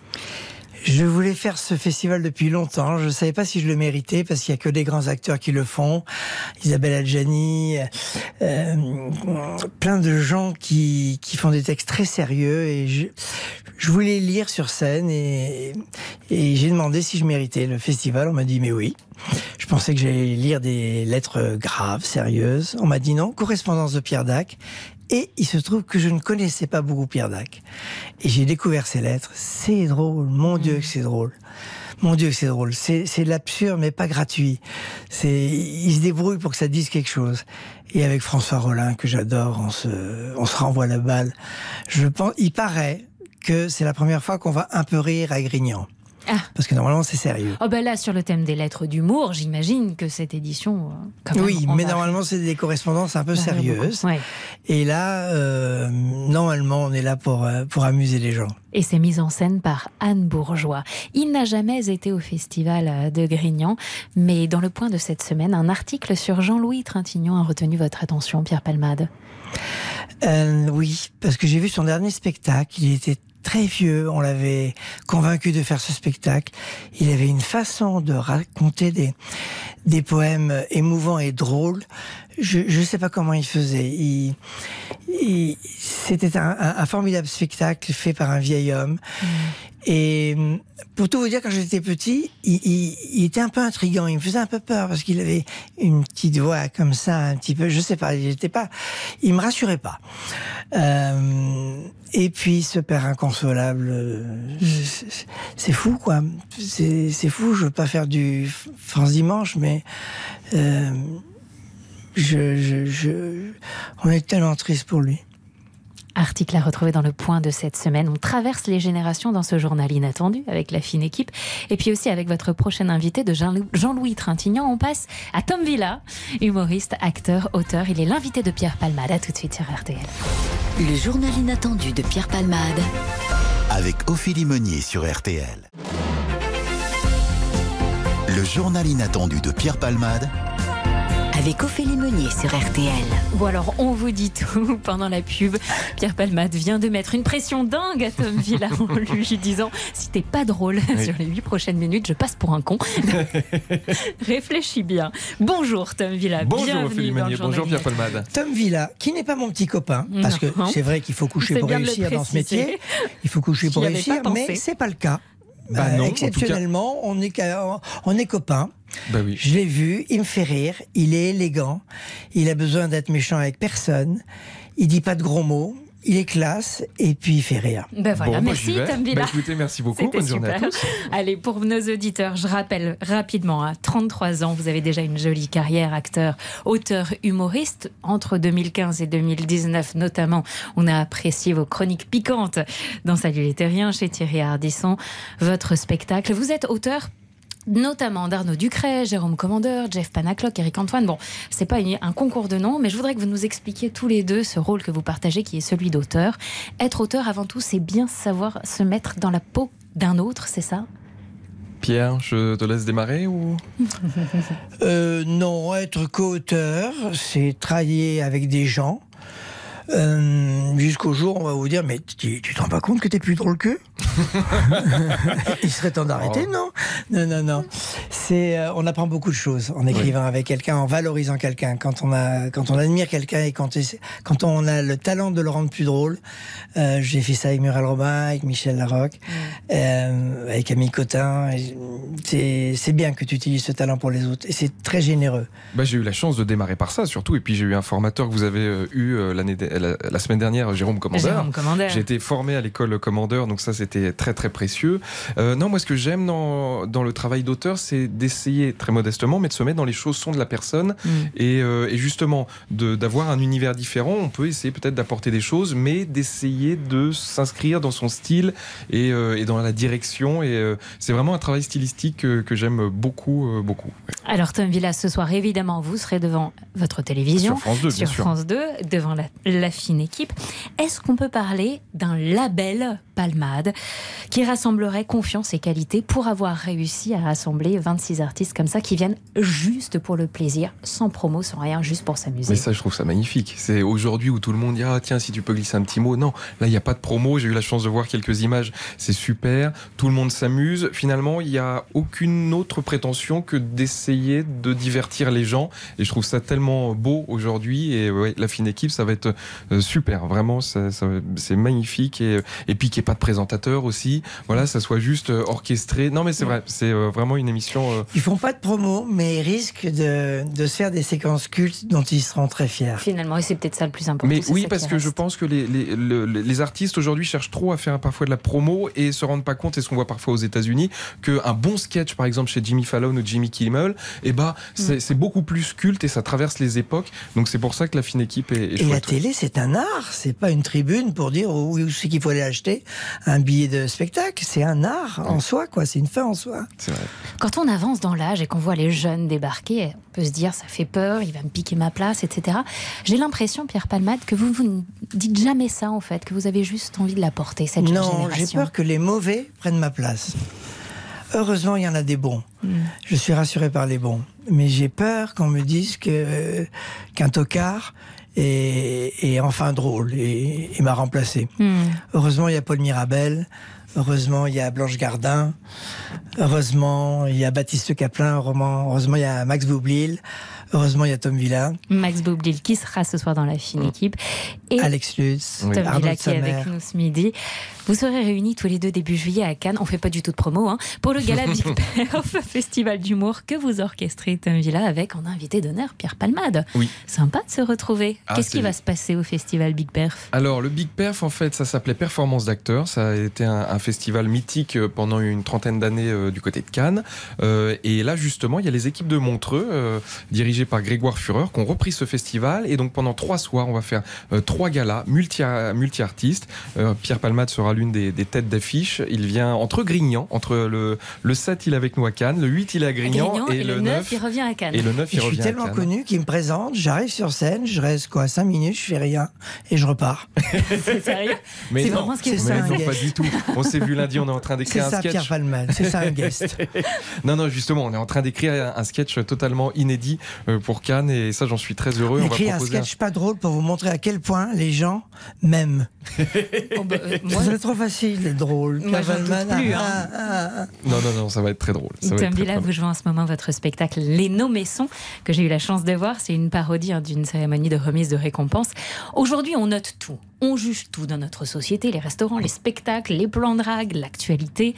Je voulais faire ce festival depuis longtemps. Je ne savais pas si je le méritais parce qu'il n'y a que des grands acteurs qui le font. Isabelle Adjani, euh, plein de gens qui, qui font des textes très sérieux. Et je, je voulais lire sur scène et, et j'ai demandé si je méritais le festival. On m'a dit mais oui. Je pensais que j'allais lire des lettres graves, sérieuses. On m'a dit non, correspondance de Pierre Dac. Et il se trouve que je ne connaissais pas beaucoup Pierre Dac. Et j'ai découvert ces lettres. C'est drôle, mon Dieu que c'est drôle. Mon Dieu c'est drôle. C'est c'est de l'absurde, mais pas gratuit. Il se débrouille pour que ça dise quelque chose. Et avec François Rollin, que j'adore, on se, on se renvoie la balle. Je pense, il paraît que c'est la première fois qu'on va un peu rire à Grignan. Ah. Parce que normalement, c'est sérieux. Oh ben là, sur le thème des lettres d'humour, j'imagine que cette édition... euh, quand même, Oui, mais va- normalement, c'est des correspondances un peu Bah, sérieuses. ouais. Et là, euh, normalement, on est là pour, euh, pour amuser les gens. Et c'est mis en scène par Anne Bourgeois. Il n'a jamais été au festival de Grignan, mais dans le point de cette semaine, un article sur Jean-Louis Trintignant a retenu votre attention, Pierre Palmade. Euh, oui, parce que j'ai vu son dernier spectacle. Il était très vieux. On l'avait convaincu de faire ce spectacle. Il avait une façon de raconter des, des poèmes émouvants et drôles. Je ne sais pas comment il faisait. Il, il- C'était un, formidable spectacle fait par un vieil homme. Et hum, pour tout vous dire, quand j'étais petit, il, il- il était un peu intrigant. Il me faisait un peu peur parce qu'il avait une petite voix comme ça, un petit peu. Je sais pas. Il était pas. Il me rassurait pas. Euh, et puis ce père inconsolable, euh, c'est- fou quoi. C'est c'est fou. Je veux pas faire du France dimanche, mais euh, je, je, je, on est tellement triste pour lui. Article à retrouver dans le point de cette semaine. On traverse les générations dans ce journal inattendu avec la fine équipe. Et puis aussi avec votre prochain invité de Jean- Jean-Louis Trintignant, on passe à Tom Villa, humoriste, acteur, auteur. Il est l'invité de Pierre Palmade. À tout de suite sur RTL. Le journal inattendu de Pierre Palmade. Avec Ophélie Meunier sur RTL. Le journal inattendu de Pierre Palmade. Avec Ophélie Meunier sur RTL. Bon alors, on vous dit tout pendant la pub. Pierre Palmade vient de mettre une pression dingue à Tom Villa en lui disant si t'es pas drôle Oui. sur les huit prochaines minutes, je passe pour un con. Réfléchis bien. Bonjour Tom Villa. Bonjour Bienvenue Ophélie Meunier, bonjour Pierre Palmade. Tom Villa, qui n'est pas mon petit copain, parce que c'est vrai qu'il faut coucher pour réussir dans ce métier. Il faut coucher pour réussir, mais c'est pas le cas. Bah Euh, non, en tout cas. exceptionnellement, on est on est copains. Bah oui. Je l'ai vu, il me fait rire, il est élégant, il a besoin d'être méchant avec personne, il dit pas de gros mots, il est classe et puis il fait rire. Ben voilà, Bon, merci. Tom Villa. Bah, écoutez, merci beaucoup. Bonne journée à tous. Allez, pour nos auditeurs, je rappelle rapidement, à 33 ans, vous avez déjà une jolie carrière, acteur, auteur, humoriste. Entre 2015 et 2019, notamment, on a apprécié vos chroniques piquantes dans Salut les Terriens chez Thierry Ardisson, votre spectacle. Vous êtes auteur notamment d'Arnaud Ducret, Jérôme Commandeur, Jeff Panaclock, Eric Antoine. Bon, c'est pas une- un concours de noms, mais je voudrais que vous nous expliquiez tous les deux ce rôle que vous partagez, qui est celui d'auteur. Être auteur, avant tout, c'est bien savoir se mettre dans la peau d'un autre, c'est ça? Pierre, je te laisse démarrer ou? Euh, non, être co-auteur, c'est travailler avec des gens. Euh, Jusqu'au jour, on va vous dire, mais tu, tu te rends pas compte que t'es plus drôle qu'eux Il serait temps d'arrêter, Oh. non? Non, non, non. C'est, euh, on apprend beaucoup de choses en écrivant avec quelqu'un, en valorisant quelqu'un. Quand on a, quand on admire quelqu'un et quand, quand on a le talent de le rendre plus drôle. Euh, J'ai fait ça avec Muriel Robin, avec Michel Larocque, euh, avec Camille Cotin. C'est bien que tu utilises ce talent pour les autres et c'est très généreux. bah, J'ai eu la chance de démarrer par ça, surtout. Et puis j'ai eu un formateur que vous avez eu l'année, de- la, la semaine dernière, Jérôme Commandeur. J'ai été formé à l'école Commandeur, donc ça c'était très très précieux. Euh, non, moi ce que j'aime dans, dans le travail d'auteur, c'est d'essayer très modestement, mais de se mettre dans les chaussons de la personne Mm. et, euh, et justement d'avoir un univers différent. On peut essayer peut-être d'apporter des choses, mais d'essayer de s'inscrire dans son style et, euh, et dans la direction. Et c'est vraiment un travail stylistique que, que j'aime beaucoup, beaucoup. Alors Tom Villas, ce soir, évidemment, vous serez devant votre télévision. Sur France 2, bien sur. France 2, devant la, la fine équipe. Est-ce qu'on peut parler d'un label Palmade qui rassemblerait confiance et qualité pour avoir réussi à rassembler 26 artistes comme ça qui viennent juste pour le plaisir, sans promo, sans rien, juste pour s'amuser? Mais ça, je trouve ça magnifique. C'est aujourd'hui où tout le monde dit Ah, tiens, si tu peux glisser un petit mot. Non, là, il n'y a pas de promo. J'ai eu la chance de voir quelques images. C'est super. Tout le monde s'amuse. Finalement, il n'y a aucune autre prétention que d'essayer de divertir les gens. Et je trouve ça tellement beau aujourd'hui. Et la fine équipe, ça va être super. Vraiment, ça- ça- c'est magnifique. Et, et puis, qu'il n'y ait pas de présentateur aussi. Voilà, ça soit juste euh, orchestré. Non, mais c'est vrai. C'est euh, vraiment une émission. euh, Ils font pas de promo, mais ils risquent de, de se faire des séquences cultes dont ils seront très fiers. Finalement, et c'est peut-être ça le plus important. Mais oui, parce que je pense que les, les, le- les artistes aujourd'hui cherchent trop à faire parfois de la promo et se rendent pas compte, et ce qu'on voit parfois aux États-Unis, qu'un bon sketch, par exemple chez Jimmy Fallon ou Jimmy Kimmel, eh ben, c'est Mm. beaucoup plus culte et ça traverse les époques. Donc c'est pour ça que la fine équipe est, est Et la télé, c'est un art, c'est pas une tribune pour dire où, où c'est qu'il faut aller acheter un billet de spectacle. C'est un art en soi, quoi. C'est une fin en soi. Vrai. Quand on avance dans l'âge et qu'on voit les jeunes débarquer, on peut se dire ça fait peur, il va me piquer ma place, etc. J'ai l'impression, Pierre Palmade, que vous, vous ne dites jamais ça en fait, que vous avez juste envie de la porter, cette jeune Non, j'ai peur que les mauvais prennent ma place. Heureusement, il y en a des bons. Je suis rassuré par les bons. Mais j'ai peur qu'on me dise que qu'un tocard est, est enfin drôle et, et m'a remplacé. Hmm. Heureusement, il y a Paul Mirabel. Heureusement, il y a Blanche Gardin. Heureusement, il y a Baptiste Caplin. Heureusement, il y a Max Boublil. Heureusement, il y a Tom Villa, Max Boublil qui sera ce soir dans la fine équipe. Et Alex Lutz, Tom Arnaud Villa qui est avec nous ce midi. Vous serez réunis tous les deux début juillet à Cannes. On fait pas du tout de promo hein, pour le gala Big Perf, festival d'humour que vous orchestrez Tom Villa avec en invité d'honneur Pierre Palmade. Oui. Sympa de se retrouver. Ah, Qu'est-ce qui va se passer au festival Big Perf? Alors, le Big Perf, en fait, ça s'appelait Performance d'acteurs. Ça a été un, un festival mythique euh, pendant une trentaine d'années euh, du côté de Cannes. Euh, et là, justement, il y a les équipes de Montreux, euh, dirigées par Grégoire Fureur, qui ont repris ce festival. Et donc, pendant trois soirs, on va faire trois galas multi- multi-artistes. Pierre Palmade sera l'une des, des têtes d'affiche. Il vient entre Grignan, entre le, le 7, il est avec nous à Cannes, le 8, il est à Grignan, Grignan, et, le 9, il revient à Cannes. et le 9, il je suis à tellement Cannes. connu qu'il me présente, j'arrive sur scène, je reste quoi, 5 minutes, je fais rien et je repars. C'est sérieux Mais C'est non, vraiment ce qu'il mais fait, ça, un non, guest. pas du tout. On s'est vu lundi, on est en train C'est d'écrire un ça, sketch. Pierre Palmade, c'est ça un guest. non, non, justement, on est en train d'écrire un- sketch totalement inédit euh, pour Cannes et ça, j'en suis très heureux. On va Écrit un proposer sketch pas drôle pour vous montrer à quel point les gens m'aiment. Oh, bah, euh, moi- C'est trop facile d'être drôle. Moi, plus, hein. ah, ah. Non, non, non, ça va être très drôle. Ça Tom Villa, vous jouez en ce moment votre spectacle Les Nommés Sons, que j'ai eu la chance de voir. C'est une parodie hein, d'une cérémonie de remise de récompense. Aujourd'hui, on note tout. On juge tout dans notre société, les restaurants, les spectacles, les plans de drague, l'actualité,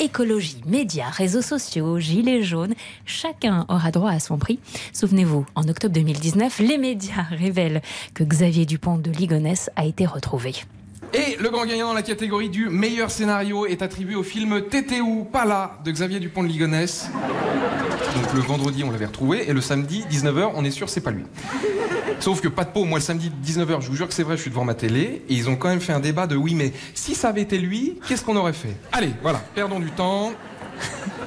écologie, médias, réseaux sociaux, gilets jaunes. Chacun aura droit à son prix. Souvenez-vous, en octobre 2019, les médias révèlent que Xavier Dupont de Ligonnès a été retrouvé. Et le grand gagnant dans la catégorie du meilleur scénario est attribué au film Tétéou, pas là, de Xavier Dupont de Ligonnès. Donc le vendredi, on l'avait retrouvé, et le samedi, 19h, on est sûr, c'est pas lui. Sauf que pas de peau, moi le samedi 19h, je vous jure que c'est vrai, je suis devant ma télé, et ils ont quand même fait un débat de oui, mais si ça avait été lui, qu'est-ce qu'on aurait fait? Allez, voilà, perdons du temps.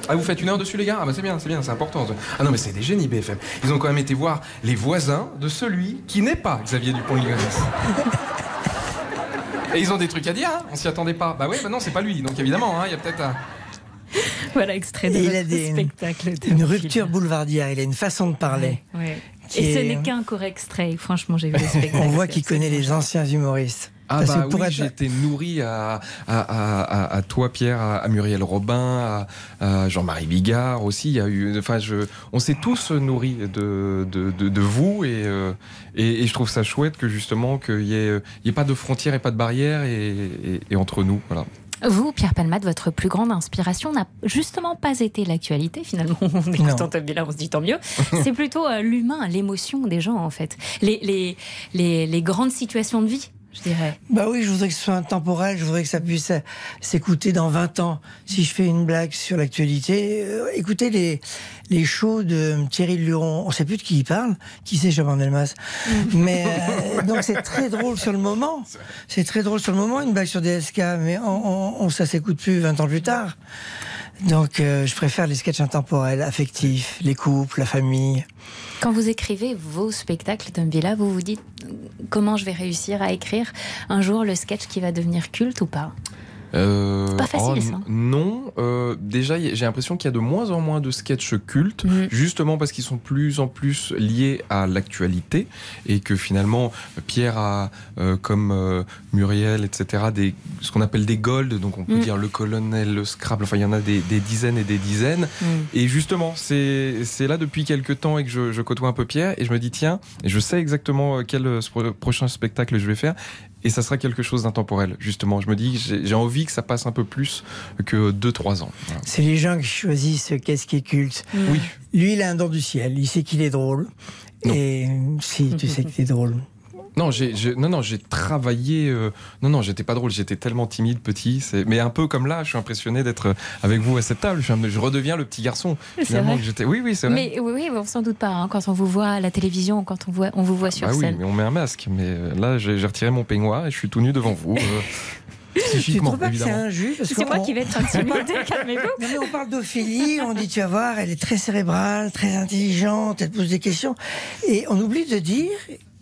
Ah, vous faites une heure dessus, les gars? Ah, bah c'est bien, c'est bien, c'est important. Ah non, mais c'est des génies, BFM. Ils ont quand même été voir les voisins de celui qui n'est pas Xavier Dupont de Ligonnès. Et ils ont des trucs à dire, hein on s'y attendait pas. Bah oui, bah non, c'est pas lui, donc évidemment, hein, il y a peut-être un. Voilà, extrait de il a des- spectacle. de Une rupture boulevardière, il a une façon de parler. Ouais. Et ce est- n'est qu'un court extrait. Franchement, j'ai vu le spectacle. On voit qu'il connaît les anciens humoristes. Ah Parce bah pour oui, être- j'ai été nourri à, à, à, à- à toi Pierre, à, à Muriel Robin, à, à Jean-Marie Bigard aussi. Il y a eu, enfin, je, on s'est tous nourris de, de, de, de vous et, euh, et, et je trouve ça chouette que justement qu'il y ait, il y ait pas de frontières et pas de barrières et, et, et entre nous. Voilà. Vous, Pierre Palmade, votre plus grande inspiration n'a justement pas été l'actualité, finalement. En écoutant Tom Villa, on se dit tant mieux. C'est plutôt euh, l'humain, l'émotion des gens, en fait. Les, les, les, les grandes situations de vie, je dirais. Bah oui, je voudrais que ce soit intemporel, je voudrais que ça puisse euh, s'écouter dans 20 ans. Si je fais une blague sur l'actualité, euh, écoutez les, les shows de Thierry Luron, on sait plus de qui il parle, qui c'est Chaban Delmas. Mais euh, donc c'est très drôle sur le moment. C'est très drôle sur le moment, une blague sur DSK, mais on, on, on- ça s'écoute plus 20 ans plus tard. Donc euh, je préfère les sketchs intemporels, affectifs, les couples, la famille. Quand vous écrivez vos spectacles, Tom Villa, vous vous dites comment je vais réussir à écrire un jour le sketch qui va devenir culte ou pas? Euh, C'est pas facile, ça. n- Non, euh, déjà j'ai l'impression qu'il y a de moins en moins de sketchs cultes, Mhm. justement parce qu'ils sont plus en plus liés à l'actualité et que finalement Pierre a, euh, comme euh, Muriel, etc., des, ce qu'on appelle des golds, donc on peut Mhm. dire le colonel, le Scrabble, enfin il y en a des, des dizaines et des dizaines. Mhm. Et justement, c'est là depuis quelques temps et que je, je côtoie un peu Pierre et je me dis tiens, je sais exactement euh, quel euh, pro- prochain spectacle je vais faire. Et ça sera quelque chose d'intemporel, justement. Je me dis, j'ai envie que ça passe un peu plus que 2-3 ans. Voilà. C'est les gens qui choisissent qu'est-ce qui est culte. Oui. Lui, il a un don du ciel. Il sait qu'il est drôle. Et si, tu sais que t'es drôle. Non, j'ai, j'ai- non, non, j'ai travaillé. euh, non, non, j'étais pas drôle. J'étais tellement timide, petit. C'est, mais un peu comme là, je suis impressionné d'être avec vous à cette table. Je, je redeviens le petit garçon. C'est finalement, vrai. que j'étais. Oui, oui, c'est vrai. Mais oui, oui, on s'en doute pas. hein, quand on vous voit à la télévision, quand on, voit, on vous voit sur Bah oui, scène. mais on met un masque. Mais euh, là, j'ai, j'ai retiré mon peignoir et je suis tout nu devant vous. euh, Tu psychiquement, trouves pas que c'est évidemment. injuste? Parce C'est moi qui vais être intimidée, calmez-vous. Non, mais on parle d'Ophélie, on dit tu vas voir, elle est très cérébrale, très intelligente, elle pose des questions. Et on oublie de dire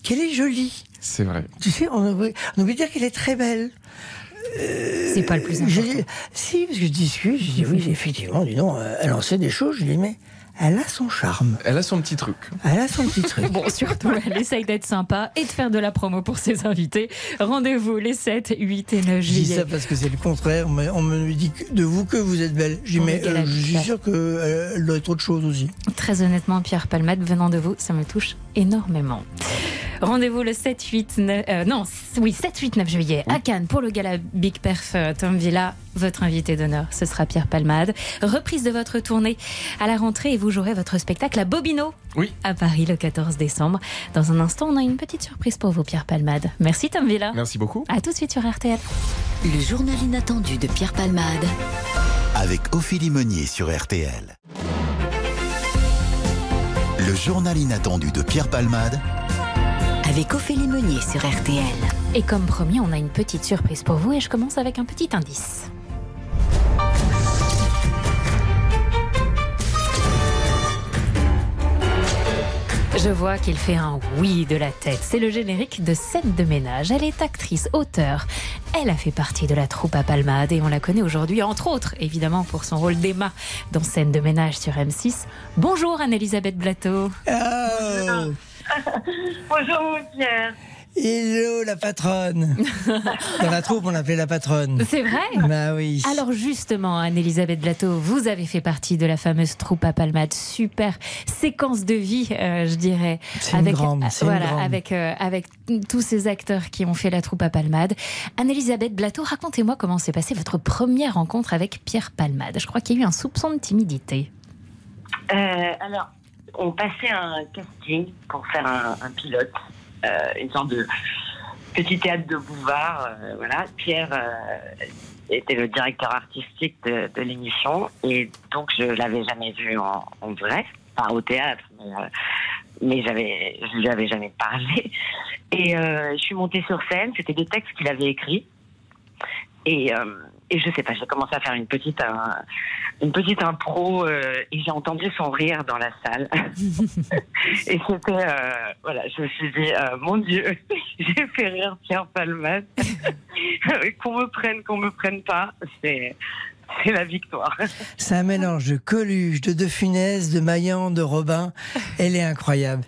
qu'elle est jolie. C'est vrai. Tu sais, on oublie, on oublie de dire qu'elle est très belle. C'est pas le plus important. Si, parce que je discute, je dis oui, effectivement, dis donc, euh, elle en sait des choses, je dis mais elle a son charme. Elle a son petit truc. Elle a son petit truc. Bon, surtout, elle essaye d'être sympa et de faire de la promo pour ses invités. Rendez-vous les 7, 8 et 9 Je dis juillet. ça parce que c'est le contraire. On me, on me dit que- de vous que vous êtes belle. Je dis, mais euh, je suis ça. sûr qu'elle doit être autre chose aussi. Très honnêtement, Pierre Palmade, venant de vous, ça me touche énormément. Rendez-vous le 7, 8, 9, euh, non, oui, 7, 8, 9 juillet à Cannes pour le gala Big Perf euh, Tom Villa. Votre invité d'honneur, ce sera Pierre Palmade. Reprise de votre tournée à la rentrée et vous jouerez votre spectacle à Bobino. Oui. À Paris le 14 décembre. Dans un instant, on a une petite surprise pour vous, Pierre Palmade. Merci Tom Villa. Merci beaucoup. À tout de suite sur RTL. Le journal inattendu de Pierre Palmade. avec Ophélie Meunier sur RTL. Le journal inattendu de Pierre Palmade Avec Ophélie Meunier sur RTL. Et comme promis, on a une petite surprise pour vous et je commence avec un petit indice. Je vois qu'il fait un oui de la tête. C'est le générique de Scène de ménage. Elle est actrice, auteure. Elle a fait partie de la troupe à Palmade et on la connaît aujourd'hui, entre autres, évidemment, pour son rôle d'Emma dans Scène de ménage sur M6. Bonjour Anne-Elisabeth Blateau. Oh Bonjour Pierre. Hello la patronne Dans la troupe, on l'appelait la patronne. C'est vrai Bah oui. Alors justement, Anne-Elisabeth Blateau, vous avez fait partie de la fameuse troupe à Palmade. Super séquence de vie, euh, je dirais. C'est une grande, euh, c'est une voilà, grande. avec euh, avec tous ces acteurs qui ont fait la troupe à Palmade. Anne-Elisabeth Blateau, racontez-moi comment s'est passée votre première rencontre avec Pierre Palmade. Je crois qu'il y a eu un soupçon de timidité. Euh, alors, on passait un casting pour faire un, un pilote, euh, une sorte de petit théâtre de boulevard. euh, voilà, Pierre euh, était le directeur artistique de, l'émission et donc je l'avais jamais vu en, en vrai, pas au théâtre, mais, euh, mais j'avais, je lui avais jamais parlé. Et euh, je suis montée sur scène. C'était des textes qu'il avait écrits. Et, euh, et je sais pas, j'ai commencé à faire une petite, un- une petite impro euh, et j'ai entendu son rire dans la salle. et c'était, euh, voilà, je me suis dit, euh, mon Dieu, j'ai fait rire Pierre Palmade. qu'on me prenne, qu'on me prenne pas, c'est, c'est la victoire. C'est un mélange de Coluche, de De Funès, de Maillan, de Robin. Elle est incroyable.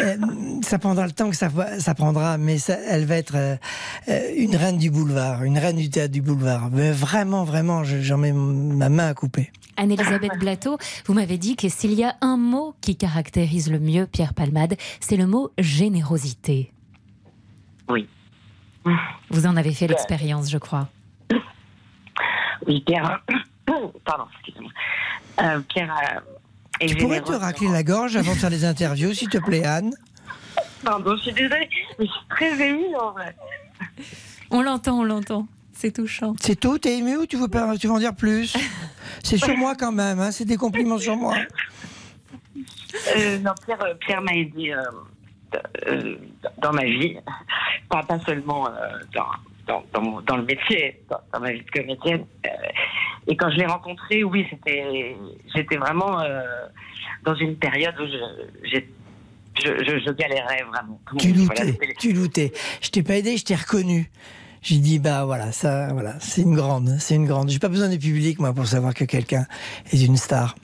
Euh, ça prendra le temps que ça, ça prendra, mais ça- elle va être euh, euh, une reine du boulevard, une reine du théâtre du boulevard. Mais vraiment, vraiment, je- j'en mets ma main à couper. Anne-Elisabeth Blateau, vous m'avez dit que s'il y a un mot qui caractérise le mieux Pierre Palmade, c'est le mot générosité. Oui. Vous en avez fait l'expérience, je crois. Oui, Pierre. Pardon, excusez-moi. Euh, Pierre euh, est Tu pourrais te racler la gorge avant de faire des interviews, s'il te plaît, Anne Pardon, je suis désolée, mais je suis très émue en vrai. On l'entend, on l'entend. C'est touchant. C'est tout T'es ému ou tu veux, pas, tu veux en dire plus? C'est sur moi quand même, hein, c'est des compliments sur moi. Euh, non, Pierre, euh, Pierre m'a aidé euh, euh, dans ma vie, pas, pas seulement euh, dans, dans, dans, mon- dans le métier, dans, dans ma vie de comédienne. Euh, et quand je l'ai rencontré, oui, c'était, j'étais vraiment euh, dans une période où je, j'ai- je, je, je galérais vraiment. Tu voilà, doutais, c'était- tu doutais. Je t'ai pas aidé, je t'ai reconnu. J'ai dit, bah voilà, ça, voilà, c'est une grande, c'est une grande. J'ai pas besoin du public, moi, pour savoir que quelqu'un est une star.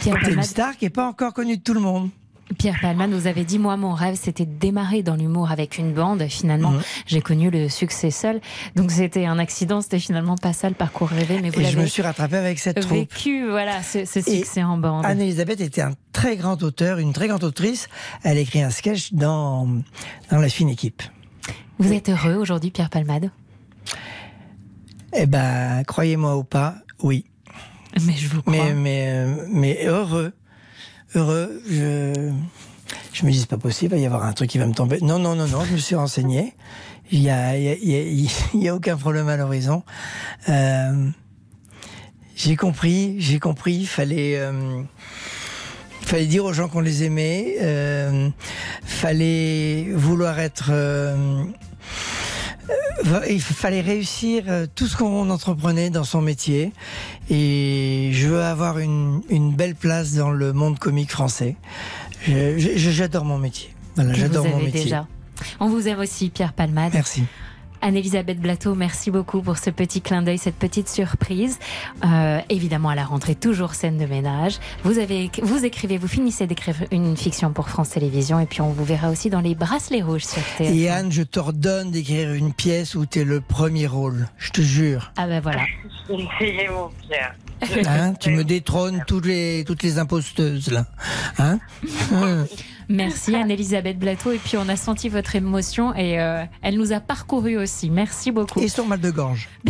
C'est une star qui est pas encore connue de tout le monde. Pierre Palmade, vous avez dit, moi, mon rêve, c'était de démarrer dans l'humour avec une bande. Finalement, j'ai connu le succès seul. Donc, c'était un accident, c'était finalement pas ça le parcours rêvé, mais vous Et je me suis rattrapé avec cette troupe. vécu, voilà, ce, ce Et succès en bande. Anne-Elisabeth était un très grand auteur, une très grande autrice. Elle écrit un sketch dans, dans La fine équipe. Vous êtes heureux aujourd'hui, Pierre Palmade? Eh ben, croyez-moi ou pas, oui. Mais je vous crois. Mais, mais, euh, mais heureux. Heureux. Je, je me dis, c'est pas possible, il va y avoir un truc qui va me tomber. Non, non, non, non, je me suis renseigné. Il y a, y a, y y a aucun problème à l'horizon. Euh, j'ai compris, j'ai compris, il fallait. euh, fallait dire aux gens qu'on les aimait, euh, fallait vouloir être euh, il fallait réussir euh, tout ce qu'on entreprenait dans son métier. Et je veux avoir une, une belle place dans le monde comique français. J'adore mon métier. Voilà, j'adore mon métier. déjà. On vous aime aussi, Pierre Palmade. Merci. Anne-Elisabeth Blateau, merci beaucoup pour ce petit clin d'œil, cette petite surprise. Euh, évidemment, à la rentrée, toujours scène de ménage. Vous, avez, vous écrivez, vous finissez d'écrire une fiction pour France Télévisions et puis on vous verra aussi dans Les Bracelets Rouges sur TF1. Et Anne, je t'ordonne d'écrire une pièce où tu es le premier rôle. Je te jure. Ah ben voilà. Mon Pierre. Hein, tu me détrônes toutes les, toutes les imposteuses, là. Hein. Merci Anne-Elisabeth Blateau et puis on a senti votre émotion et euh, elle nous a parcouru aussi. Merci beaucoup. Et son mal de gorge.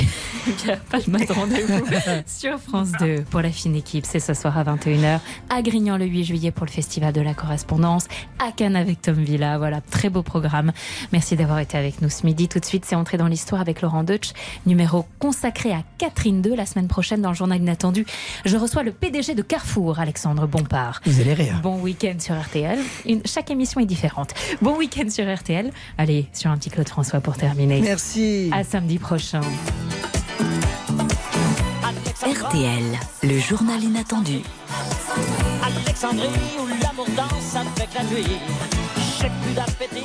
Pierre Palmade, rendez-vous sur France 2 pour la fine équipe. C'est ce soir à 21h à Grignan le 8 juillet pour le Festival de la Correspondance, à Cannes avec Tom Villa. Voilà, très beau programme. Merci d'avoir été avec nous ce midi. Tout de suite, c'est entré dans l'histoire avec Laurent Deutsch, numéro consacré à Catherine II la semaine prochaine dans le journal inattendu. Je reçois le PDG de Carrefour, Alexandre Bompard. Vous allez rire. Bon week-end sur RTL. Une- chaque émission est différente. Bon week-end sur RTL. Allez, sur un petit Claude François pour terminer. Merci. À samedi prochain. RTL, le journal inattendu. Alexandrie où l'amour danse avec la nuit. J'ai plus d'appétit.